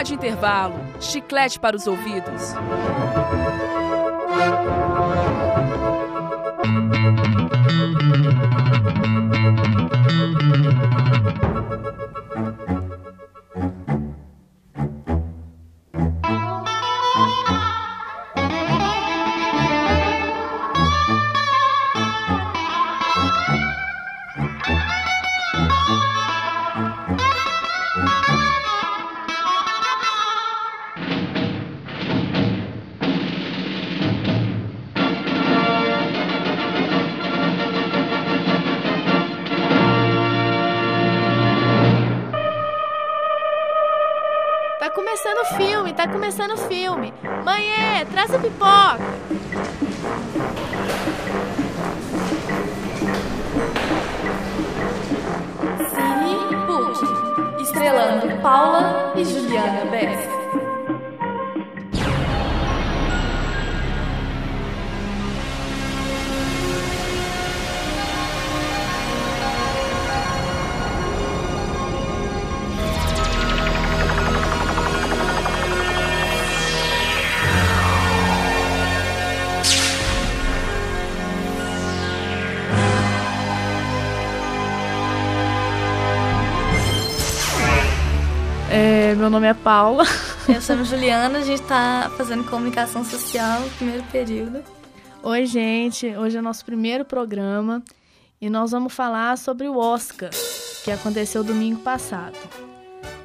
Rádio Intervalo, chiclete para os ouvidos. Começando o filme. Mãe, traz a pipoca. Cine Put, estrelando Paula e Juliana Bess. Meu nome é Paula. Eu sou a Juliana, a gente está fazendo comunicação social primeiro período. Oi, gente. Hoje é nosso primeiro programa e nós vamos falar sobre o Oscar, que aconteceu domingo passado.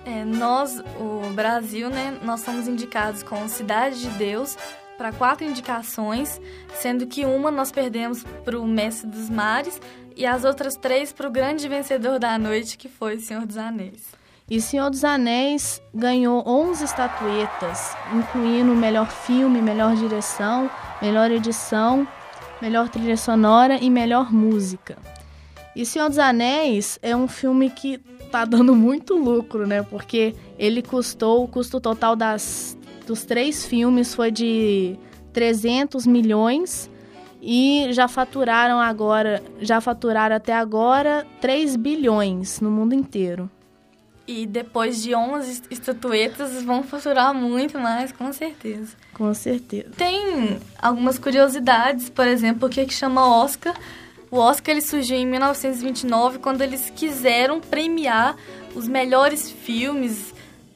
É, nós, o Brasil, né, nós somos indicados com Cidade de Deus para quatro indicações, sendo que uma nós perdemos para o Mestre dos Mares e as outras três para o grande vencedor da noite, que foi o Senhor dos Anéis. E Senhor dos Anéis ganhou 11 estatuetas, incluindo melhor filme, melhor direção, melhor edição, melhor trilha sonora e melhor música. E Senhor dos Anéis é um filme que tá dando muito lucro, né? Porque ele custou, o custo total das, dos três filmes foi de 300 milhões e já faturaram agora, já faturaram até agora 3 bilhões no mundo inteiro. E depois de 11 estatuetas, vão faturar muito mais, com certeza. Com certeza. Tem algumas curiosidades, por exemplo, o que, é que chama Oscar. O Oscar ele surgiu em 1929, quando eles quiseram premiar os melhores filmes,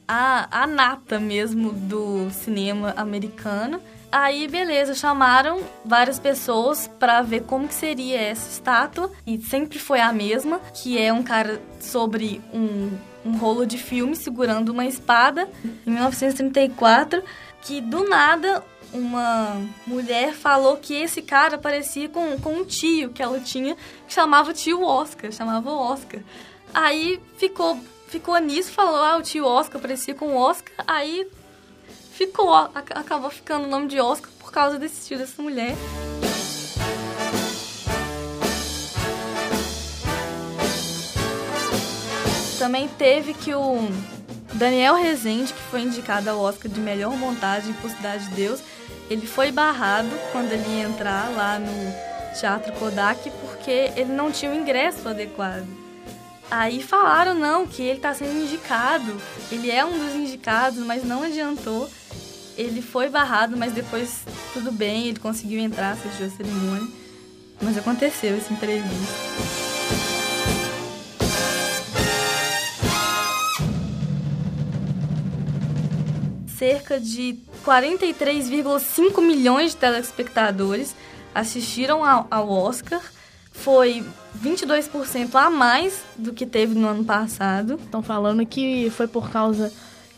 a, a nata mesmo do cinema americano. Aí, beleza, chamaram várias pessoas para ver como que seria essa estátua e sempre foi a mesma, que é um cara sobre um um rolo de filme segurando uma espada, em 1934, que do nada uma mulher falou que esse cara parecia com, com um tio que ela tinha, que chamava tio Oscar, chamava Oscar. Aí ficou, ficou nisso, falou, ah, o tio Oscar parecia com o Oscar, aí ficou, acabou ficando o nome de Oscar por causa desse tio dessa mulher. Também teve que o Daniel Rezende, que foi indicado ao Oscar de melhor montagem por Cidade de Deus, ele foi barrado quando ele ia entrar lá no Teatro Kodak porque ele não tinha o ingresso adequado. Aí falaram não, que ele está sendo indicado, ele é um dos indicados, mas não adiantou. Ele foi barrado, mas depois tudo bem, ele conseguiu entrar, assistiu a cerimônia. Mas aconteceu esse imprevisto. cerca de 43,5 milhões de telespectadores assistiram ao Oscar. Foi 22% a mais do que teve no ano passado. Estão falando que foi por causa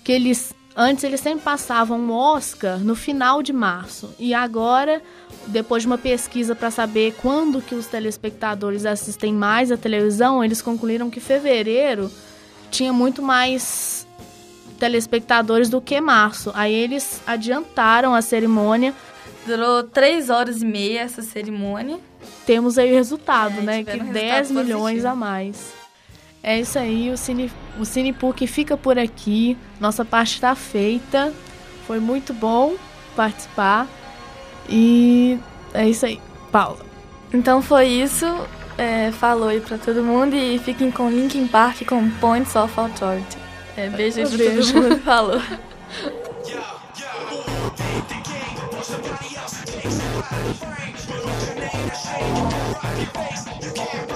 que eles antes eles sempre passavam o Oscar no final de março e agora depois de uma pesquisa para saber quando que os telespectadores assistem mais a televisão, eles concluíram que fevereiro tinha muito mais telespectadores do que março. Aí eles adiantaram a cerimônia. Durou três horas e meia essa cerimônia. Temos aí o resultado, é, né? Que um 10 milhões positivo. a mais. É isso aí, o Cine, o Cinepuc fica por aqui. Nossa parte está feita. Foi muito bom participar. E é isso aí, Paula. Então foi isso. É, falou aí pra todo mundo e fiquem com Linkin Park com Points of Authority. É, beijo pra beijo. todo mundo. Falou.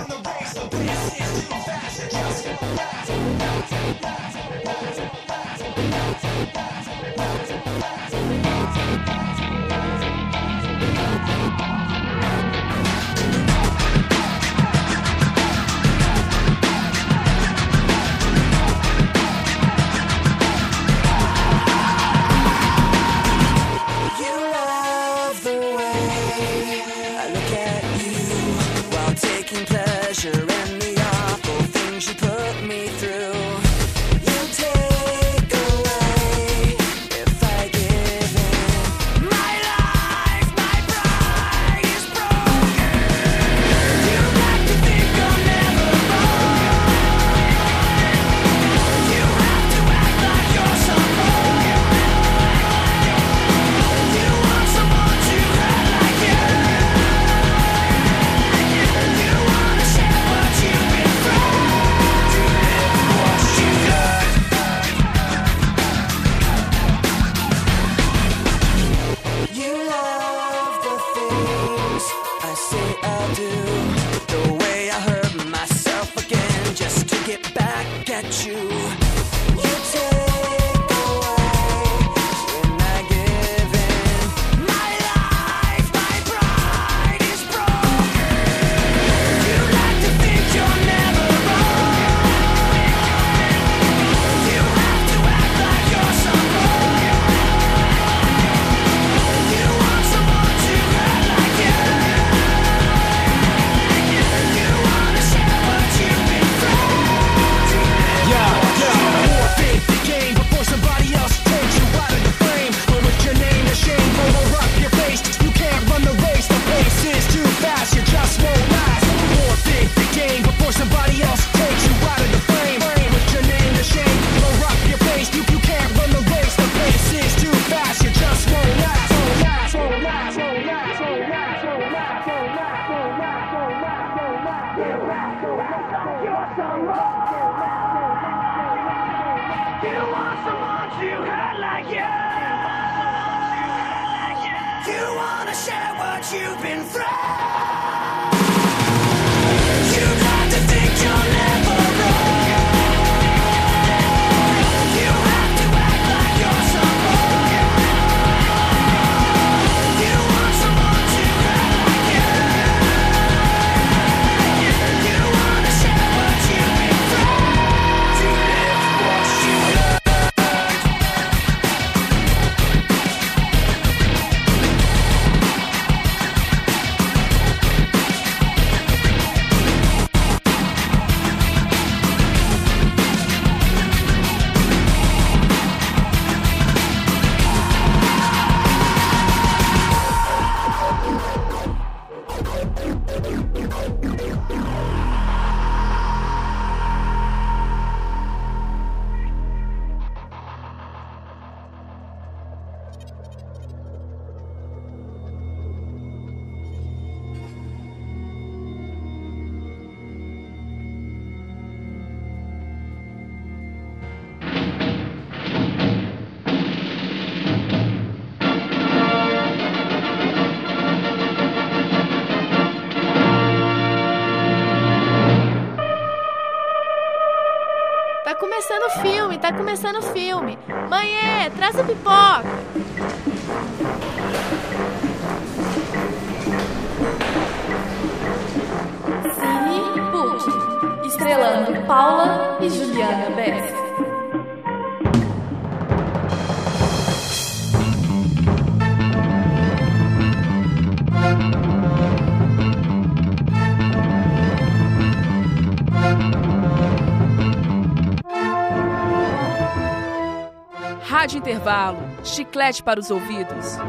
Just get back. you wanna share what you've been through. Está filme, tá começando o filme. Mãe, é, traz a pipoca. Cine Put, estrelando Paula e Juliana Best. Rádio Intervalo, chiclete para os ouvidos.